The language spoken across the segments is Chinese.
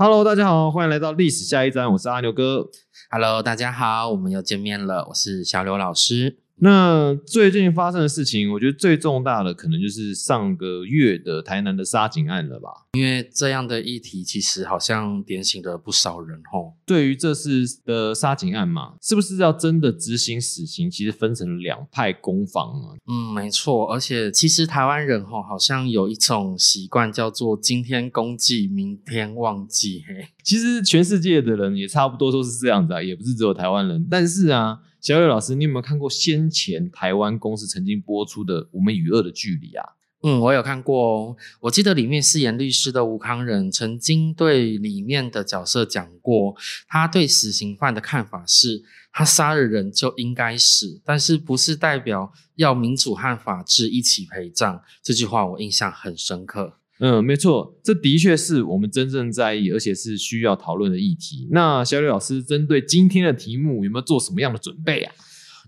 Hello，大家好，欢迎来到历史下一站，我是阿牛哥。Hello，大家好，我们又见面了，我是小刘老师。那最近发生的事情，我觉得最重大的可能就是上个月的台南的杀警案了吧。因为这样的议题其实好像点醒了不少人吼。对于这次的杀警案嘛，是不是要真的执行死刑？其实分成了两派攻防啊。嗯，没错，而且其实台湾人吼好像有一种习惯叫做今天公祭，明天忘记。嘿，其实全世界的人也差不多都是这样子啊，也不是只有台湾人。但是啊，小柳老师，你有没有看过先前台湾公司曾经播出的《我们与恶的距离》啊？嗯，我有看过哦。我记得里面饰演律师的吴康仁曾经对里面的角色讲过，他对死刑犯的看法是，他杀了人就应该死，但是不是代表要民主和法治一起陪葬。这句话我印象很深刻。嗯，没错，这的确是我们真正在意，而且是需要讨论的议题。那小柳老师针对今天的题目，有没有做什么样的准备啊？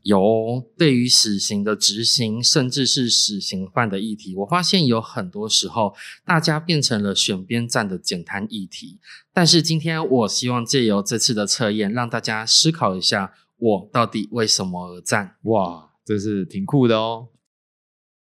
有对于死刑的执行，甚至是死刑犯的议题，我发现有很多时候大家变成了选边站的简单议题。但是今天我希望借由这次的测验，让大家思考一下，我到底为什么而战？哇，这是挺酷的哦。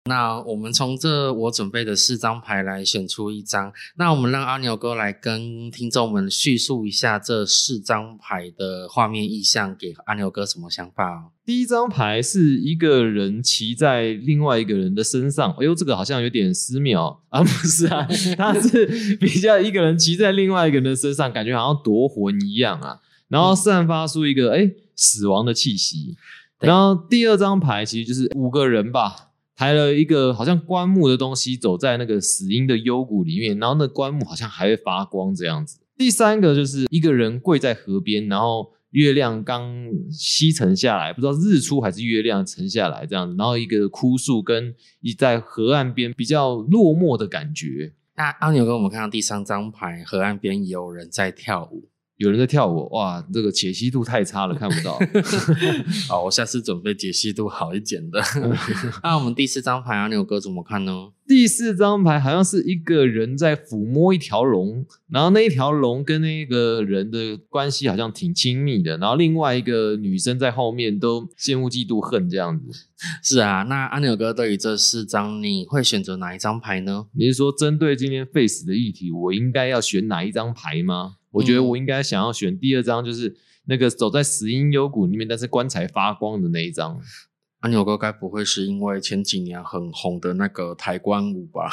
那我们从这我准备的四张牌来选出一张，那我们让阿牛哥来跟听众们叙述一下这四张牌的画面意象，给阿牛哥什么想法哦？第一张牌是一个人骑在另外一个人的身上，哎呦，这个好像有点私密哦。啊，不是啊，他是比较一个人骑在另外一个人的身上，感觉好像夺魂一样啊，然后散发出一个哎死亡的气息。然后第二张牌其实就是五个人吧，抬了一个好像棺木的东西，走在那个死婴的幽谷里面，然后那棺木好像还会发光这样子。第三个就是一个人跪在河边，然后月亮刚西沉下来，不知道日出还是月亮沉下来这样子，然后一个枯树跟一在河岸边比较落寞的感觉，那阿牛哥，我们看到第三张牌，河岸边有人在跳舞。有人在跳舞，哇，这个解析度太差了，看不到。好，我下次准备解析度好一点的。那我们第四张牌，阿牛哥怎么看呢？第四张牌好像是一个人在抚摸一条龙，然后那一条龙跟那个人的关系好像挺亲密的，然后另外一个女生在后面都羡慕嫉妒恨这样子。是啊，那阿牛哥对于这四张，你会选择哪一张牌呢？你是说针对今天 face 的议题，我应该要选哪一张牌吗？我觉得我应该想要选第二张，就是那个走在死因幽谷里面，但是棺材发光的那一张。阿牛哥该不会是因为前几年很红的那个抬棺舞吧？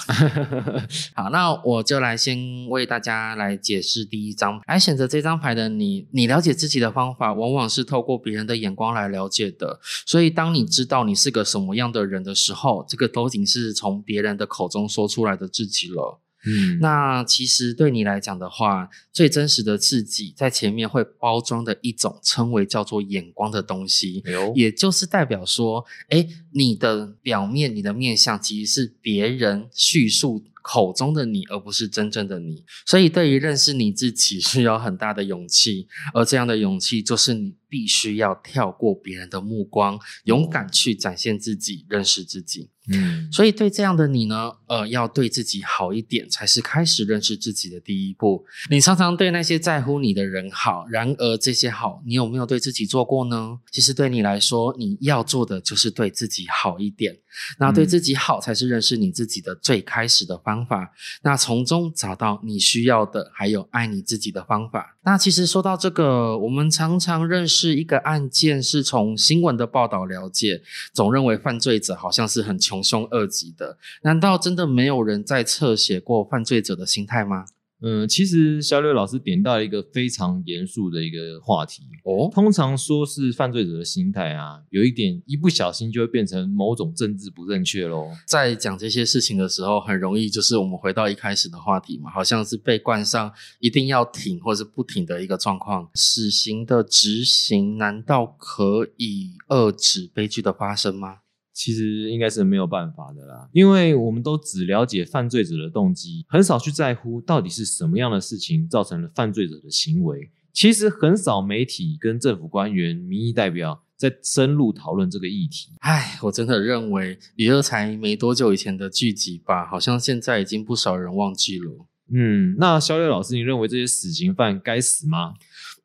好，那我就来先为大家来解释第一张牌。来选择这张牌的你，你了解自己的方法，往往是透过别人的眼光来了解的。所以，当你知道你是个什么样的人的时候，这个都已经是从别人的口中说出来的自己了。嗯，那其实对你来讲的话，最真实的自己在前面会包装的一种称为叫做眼光的东西，哎，也就是代表说，哎，你的表面、你的面相其实是别人叙述口中的你，而不是真正的你。所以，对于认识你自己，需要很大的勇气，而这样的勇气，就是你必须要跳过别人的目光，勇敢去展现自己，认识自己。嗯，所以对这样的你呢，呃，要对自己好一点，才是开始认识自己的第一步。你常常对那些在乎你的人好，然而这些好，你有没有对自己做过呢？其实对你来说，你要做的就是对自己好一点。那对自己好，才是认识你自己的最开始的方法。那从中找到你需要的，还有爱你自己的方法。那其实说到这个，我们常常认识一个案件是从新闻的报道了解，总认为犯罪者好像是很穷凶恶极的。难道真的没有人在侧写过犯罪者的心态吗？嗯，其实小柳老师点到一个非常严肃的一个话题。哦，通常说是犯罪者的心态啊，有一点一不小心就会变成某种政治不正确喽。在讲这些事情的时候，很容易就是我们回到一开始的话题嘛，好像是被冠上一定要挺或是不挺的一个状况。死刑的执行难道可以遏止悲剧的发生吗？其实应该是没有办法的啦，因为我们都只了解犯罪者的动机，很少去在乎到底是什么样的事情造成了犯罪者的行为。其实很少媒体跟政府官员、民意代表在深入讨论这个议题。唉，我真的认为李二才没多久以前的剧集吧，好像现在已经不少人忘记了。嗯，那肖月老师，你认为这些死刑犯该死吗？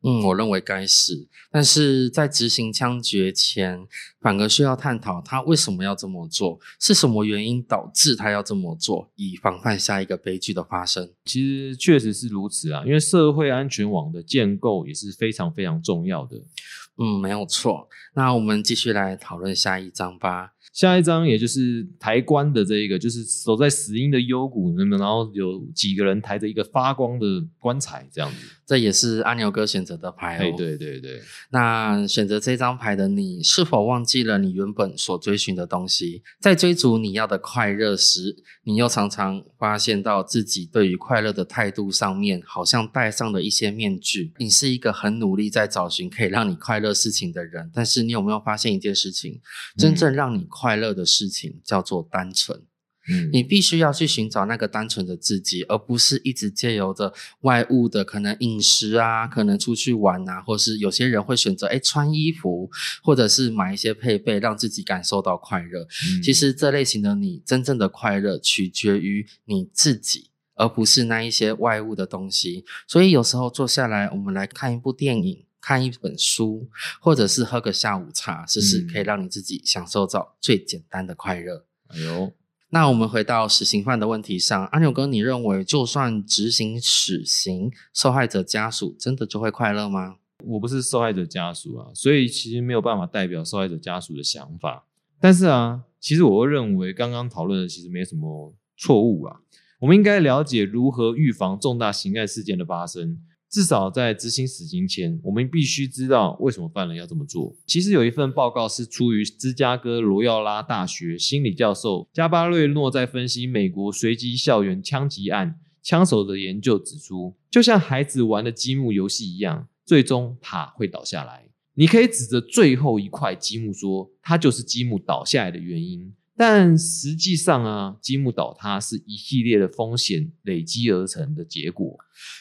嗯，我认为该是，但是在执行枪决前，反而需要探讨他为什么要这么做，是什么原因导致他要这么做，以防范下一个悲剧的发生。其实确实是如此啊，因为社会安全网的建构也是非常非常重要的。嗯，没有错。那我们继续来讨论下一章吧。下一张也就是抬棺的这一个，就是守在死因的幽谷，那么然后有几个人抬着一个发光的棺材，这样子。这也是阿牛哥选择的牌哦。对对对。那选择这张牌的你，是否忘记了你原本所追寻的东西？在追逐你要的快乐时，你又常常发现到自己对于快乐的态度上面，好像戴上了一些面具。你是一个很努力在找寻可以让你快乐事情的人，但是你有没有发现一件事情？真正让你快乐的事情叫做单纯。嗯，你必须要去寻找那个单纯的自己，而不是一直借由着外物的可能饮食啊，可能出去玩啊，或是有些人会选择哎穿衣服，或者是买一些配备，让自己感受到快乐。其实这类型的你，真正的快乐取决于你自己，而不是那一些外物的东西。所以有时候坐下来，我们来看一部电影，看一本书，或者是喝个下午茶，试试可以让你自己享受到最简单的快乐。哎呦。那我们回到死刑犯的问题上，阿牛哥，你认为就算执行死刑，受害者家属真的就会快乐吗？我不是受害者家属啊，所以其实没有办法代表受害者家属的想法。但是啊，其实我会认为刚刚讨论的其实没什么错误啊。我们应该了解如何预防重大刑案事件的发生。至少在执行死刑前，我们必须知道为什么犯人要这么做。其实有一份报告是出于芝加哥罗耀拉大学心理教授加巴瑞诺在分析美国随机校园枪击案枪手的研究指出，就像孩子玩的积木游戏一样，最终塔会倒下来。你可以指着最后一块积木说，它就是积木倒下来的原因。但实际上啊，积木倒塌是一系列的风险累积而成的结果。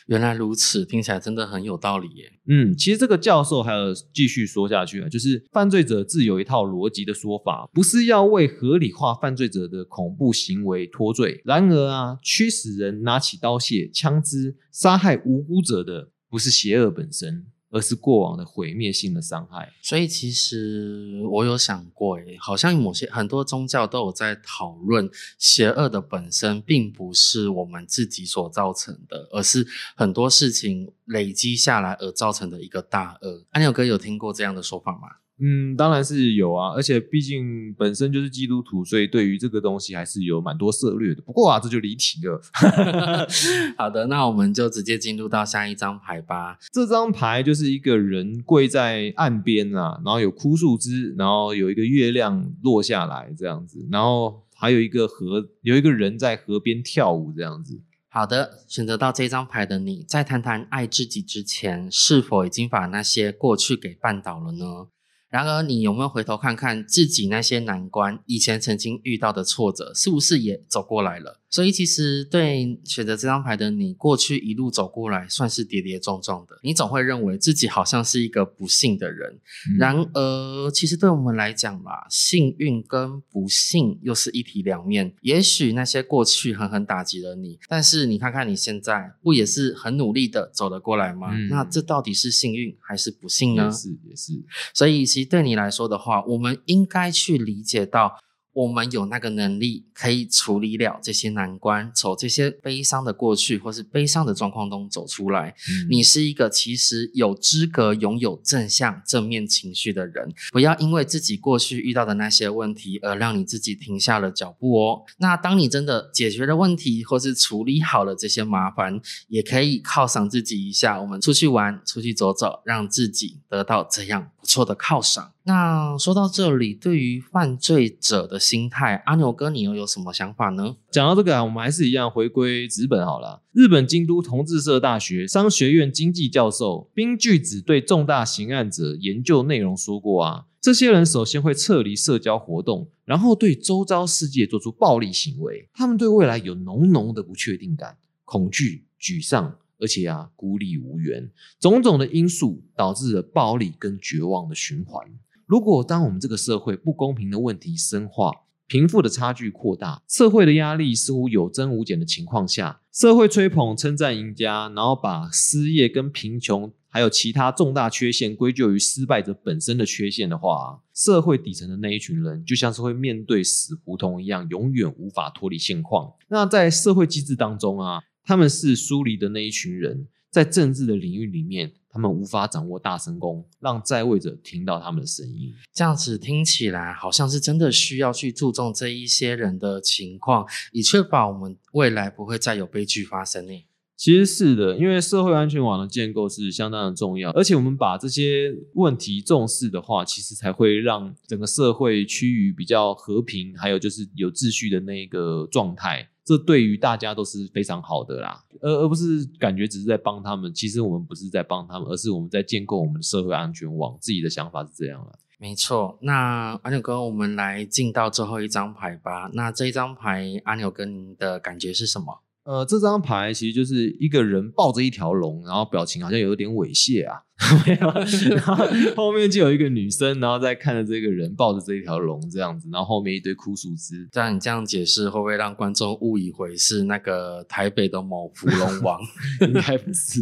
原来如此，听起来真的很有道理耶。嗯，其实这个教授还有继续说下去啊，就是犯罪者自有一套逻辑的说法，不是要为合理化犯罪者的恐怖行为脱罪。然而啊，驱使人拿起刀械、枪支杀害无辜者的，不是邪恶本身。而是过往的毁灭性的伤害，所以其实我有想过，诶，好像某些很多宗教都有在讨论，邪恶的本身并不是我们自己所造成的，而是很多事情累积下来而造成的一个大恶。安牛哥有听过这样的说法吗？嗯，当然是有啊，而且毕竟本身就是基督徒，所以对于这个东西还是有蛮多涉略的。不过啊，这就离题了。好的，那我们就直接进入到下一张牌吧。这张牌就是一个人跪在岸边啊，然后有枯树枝，然后有一个月亮落下来这样子，然后还有一个河，有一个人在河边跳舞这样子。好的，选择到这张牌的你，在谈谈爱自己之前，是否已经把那些过去给绊倒了呢？然而，你有没有回头看看自己那些难关，以前曾经遇到的挫折，是不是也走过来了？所以，其实对选择这张牌的你，过去一路走过来，算是跌跌撞撞的。你总会认为自己好像是一个不幸的人。然而，其实对我们来讲吧，幸运跟不幸又是一体两面。也许那些过去狠狠打击了你，但是你看看你现在，不也是很努力的走了过来吗？那这到底是幸运还是不幸呢？也是，也是。所以，其实对你来说的话，我们应该去理解到。我们有那个能力可以处理了这些难关，从这些悲伤的过去或是悲伤的状况中走出来。你是一个其实有资格拥有正向正面情绪的人。不要因为自己过去遇到的那些问题而让你自己停下了脚步哦。那当你真的解决了问题或是处理好了这些麻烦，也可以犒赏自己一下。我们出去玩，出去走走，让自己得到这样不错的犒赏。那说到这里，对于犯罪者的心态，阿牛哥，你又有什么想法呢？讲到这个啊，我们还是一样回归纸本好了。日本京都同志社大学商学院经济教授冰巨子对重大刑案者研究内容说过啊，这些人首先会撤离社交活动，然后对周遭世界做出暴力行为。他们对未来有浓浓的不确定感、恐惧、沮丧，而且啊孤立无援，种种的因素导致了暴力跟绝望的循环。如果当我们这个社会不公平的问题深化，贫富的差距扩大，社会的压力似乎有增无减的情况下，社会吹捧称赞赢家，然后把失业跟贫穷还有其他重大缺陷归咎于失败者本身的缺陷的话，社会底层的那一群人就像是会面对死胡同一样，永远无法脱离现况。那在社会机制当中啊，他们是疏离的那一群人，在政治的领域里面。他们无法掌握大声公，让在位者听到他们的声音。这样子听起来好像是真的需要去注重这一些人的情况，以确保我们未来不会再有悲剧发生呢。其实是的，因为社会安全网的建构是相当的重要，而且我们把这些问题重视的话，其实才会让整个社会趋于比较和平，还有就是有秩序的那个状态。这对于大家都是非常好的啦，而而不是感觉只是在帮他们。其实我们不是在帮他们，而是我们在建构我们的社会安全网。自己的想法是这样了。没错，那阿牛哥，我们来进到最后一张牌吧。那这一张牌，阿牛哥您的感觉是什么？呃，这张牌其实就是一个人抱着一条龙，然后表情好像有点猥亵啊。没有，然后后面就有一个女生，然后在看着这个人抱着这一条龙这样子，然后后面一堆枯树枝。这样你这样解释，会不会让观众误以为是那个台北的某芙蓉王？应该不是，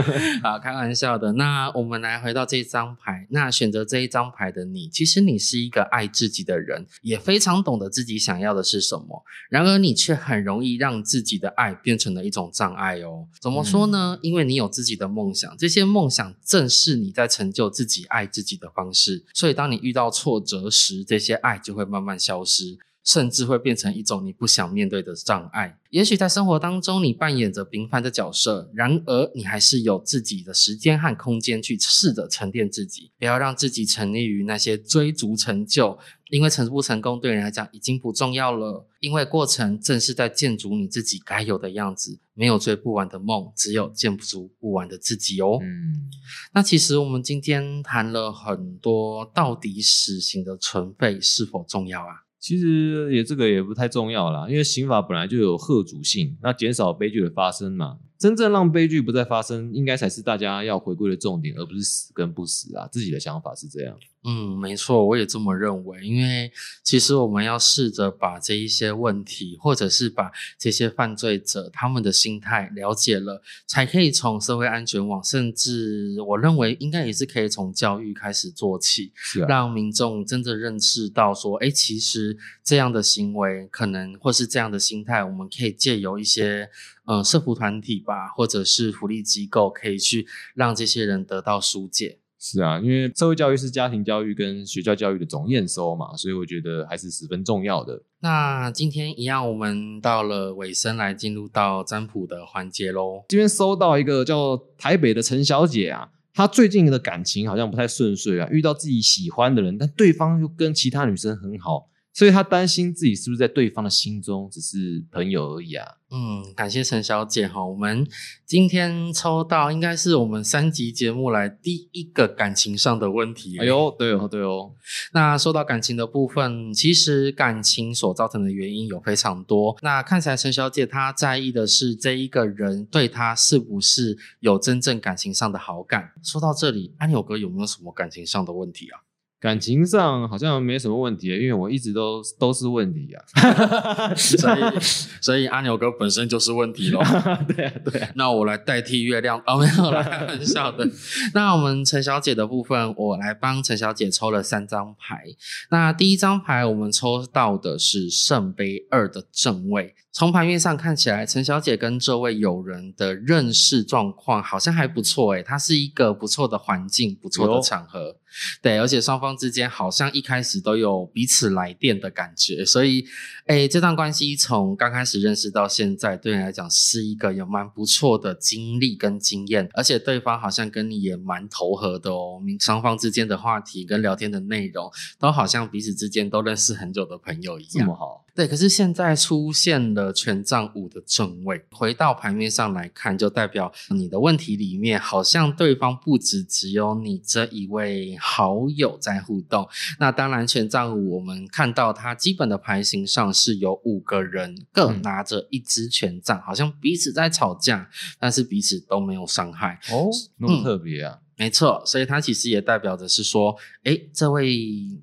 啊，开玩笑的。那我们来回到这张牌，那选择这一张牌的你，其实你是一个爱自己的人，也非常懂得自己想要的是什么。然而你却很容易让自己的爱变成了一种障碍哦。怎么说呢？因为你有自己的梦想，这些梦想。正是你在成就自己爱自己的方式，所以当你遇到挫折时，这些爱就会慢慢消失，甚至会变成一种你不想面对的障碍。也许在生活当中，你扮演着平凡的角色，然而你还是有自己的时间和空间去试着沉淀自己，不要让自己沉溺于那些追逐成就。因为成不成功对人来讲已经不重要了，因为过程正是在建筑你自己该有的样子。没有追不完的梦，只有建不出不完的自己哦。嗯，那其实我们今天谈了很多，到底死刑的存废是否重要啊？其实也这个也不太重要啦，因为刑法本来就有贺主性，那减少悲剧的发生嘛。真正让悲剧不再发生，应该才是大家要回归的重点，而不是死跟不死啊。自己的想法是这样。嗯，没错，我也这么认为。因为其实我们要试着把这一些问题，或者是把这些犯罪者他们的心态了解了，才可以从社会安全网，甚至我认为应该也是可以从教育开始做起，让民众真正认识到说，哎，其实这样的行为可能或是这样的心态，我们可以借由一些。嗯，社福团体吧，或者是福利机构，可以去让这些人得到疏解。是啊，因为社会教育是家庭教育跟学校教育的总验收嘛，所以我觉得还是十分重要的。那今天一样，我们到了尾声，来进入到占卜的环节喽。这边收到一个叫台北的陈小姐啊，她最近的感情好像不太顺遂啊，遇到自己喜欢的人，但对方又跟其他女生很好。所以他担心自己是不是在对方的心中只是朋友而已啊？嗯，感谢陈小姐哈，我们今天抽到应该是我们三集节目来第一个感情上的问题。哎呦，对哦，对哦。那说到感情的部分，其实感情所造成的原因有非常多。那看起来陈小姐她在意的是这一个人对她是不是有真正感情上的好感。说到这里，安友哥有没有什么感情上的问题啊？感情上好像没什么问题，因为我一直都都是问题啊，所以所以阿牛哥本身就是问题喽。对啊对啊，那我来代替月亮 哦，没有开玩笑的。那我们陈小姐的部分，我来帮陈小姐抽了三张牌。那第一张牌我们抽到的是圣杯二的正位。从牌面上看起来，陈小姐跟这位友人的认识状况好像还不错诶，它是一个不错的环境，不错的场合。对，而且双方之间好像一开始都有彼此来电的感觉，所以，哎，这段关系从刚开始认识到现在，对你来讲是一个有蛮不错的经历跟经验，而且对方好像跟你也蛮投合的哦，双方之间的话题跟聊天的内容都好像彼此之间都认识很久的朋友一样，这么好。对，可是现在出现了权杖五的正位，回到牌面上来看，就代表你的问题里面好像对方不止只有你这一位。好友在互动，那当然权杖五，我们看到它基本的牌型上是有五个人各拿着一支权杖，好像彼此在吵架，但是彼此都没有伤害哦，那么特别啊。没错，所以它其实也代表着是说，诶，这位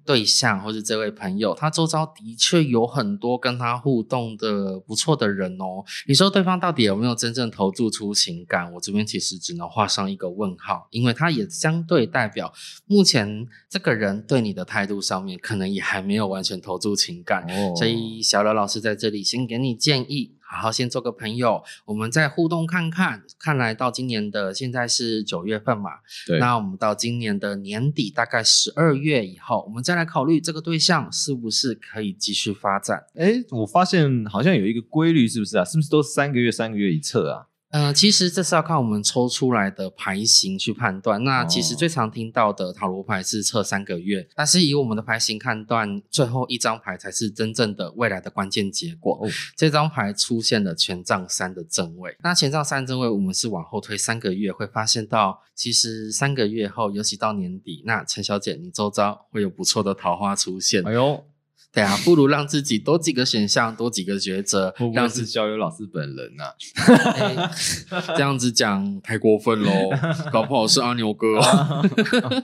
对象或者这位朋友，他周遭的确有很多跟他互动的不错的人哦。你说对方到底有没有真正投注出情感？我这边其实只能画上一个问号，因为他也相对代表目前这个人对你的态度上面，可能也还没有完全投注情感。哦所以小刘老师在这里先给你建议，好好先做个朋友，我们再互动看看。看来到今年的现在是九月份嘛，对，那我们到今年的年底，大概十二月以后，我们再来考虑这个对象是不是可以继续发展。哎，我发现好像有一个规律，是不是啊？是不是都是三个月三个月一测啊？呃，其实这是要看我们抽出来的牌型去判断。那其实哦最常听到的塔罗牌是测三个月，但是以我们的牌型判断，最后一张牌才是真正的未来的关键结果。哦这张牌出现了权杖三的正位，那权杖三正位，我们是往后推三个月，会发现到其实三个月后，尤其到年底，那陈小姐你周遭会有不错的桃花出现。哎呦，对啊，不如让自己多几个选项，多几个抉择让自己。逍遥老师本人啊？哎这样子讲太过分喽，搞不好是阿牛哥、哦。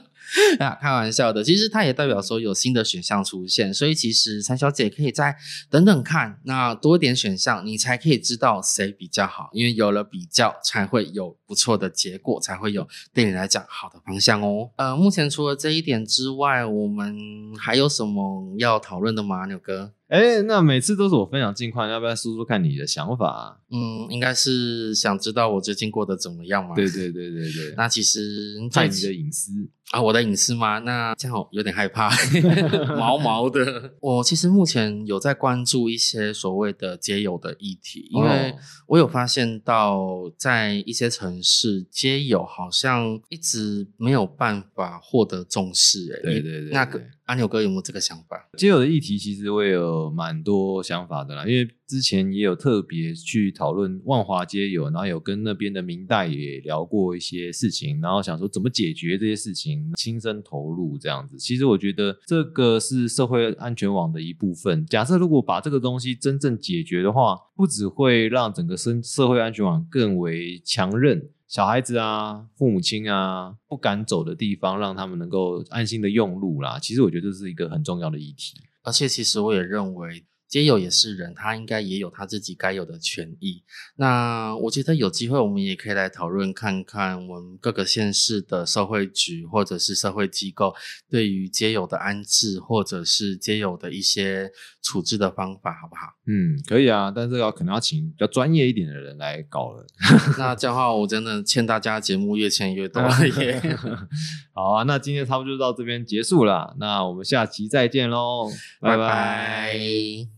啊，开玩笑的。其实它也代表说有新的选项出现，所以其实陈小姐可以再等等看，那多一点选项，你才可以知道谁比较好，因为有了比较，才会有不错的结果，才会有对你来讲好的方向哦。呃，目前除了这一点之外，我们还有什么要讨论的吗，牛哥？哎，那每次都是我分享近况，要不要说说看你的想法啊？嗯，应该是想知道我最近过得怎么样嘛？对对对对对，那其实看最你的隐私。啊，我的隐私吗？那这样我有点害怕，毛毛的。我其实目前有在关注一些所谓的街友的议题，因为哦我有发现到在一些城市，街友好像一直没有办法获得重视、欸。你对对对那个阿牛哥有没有这个想法？街友的议题其实我也有蛮多想法的啦，因为之前也有特别去讨论万华街有，然后有跟那边的明代也聊过一些事情，然后想说怎么解决这些事情，亲身投入这样子。其实我觉得这个是社会安全网的一部分。假设如果把这个东西真正解决的话，不只会让整个社社会安全网更为强韧。小孩子啊，父母亲啊，不敢走的地方，让他们能够安心的用路啦。其实我觉得这是一个很重要的议题。而且其实我也认为，街友也是人，他应该也有他自己该有的权益。那我觉得有机会，我们也可以来讨论看看，我们各个县市的社会局或者是社会机构对于街友的安置，或者是街友的一些处置的方法，好不好？嗯，可以啊，但是要可能要请比较专业一点的人来搞了。那这样的话，我真的欠大家节目越欠越多了耶。好啊，那今天差不多就到这边结束了，那我们下期再见喽，拜拜拜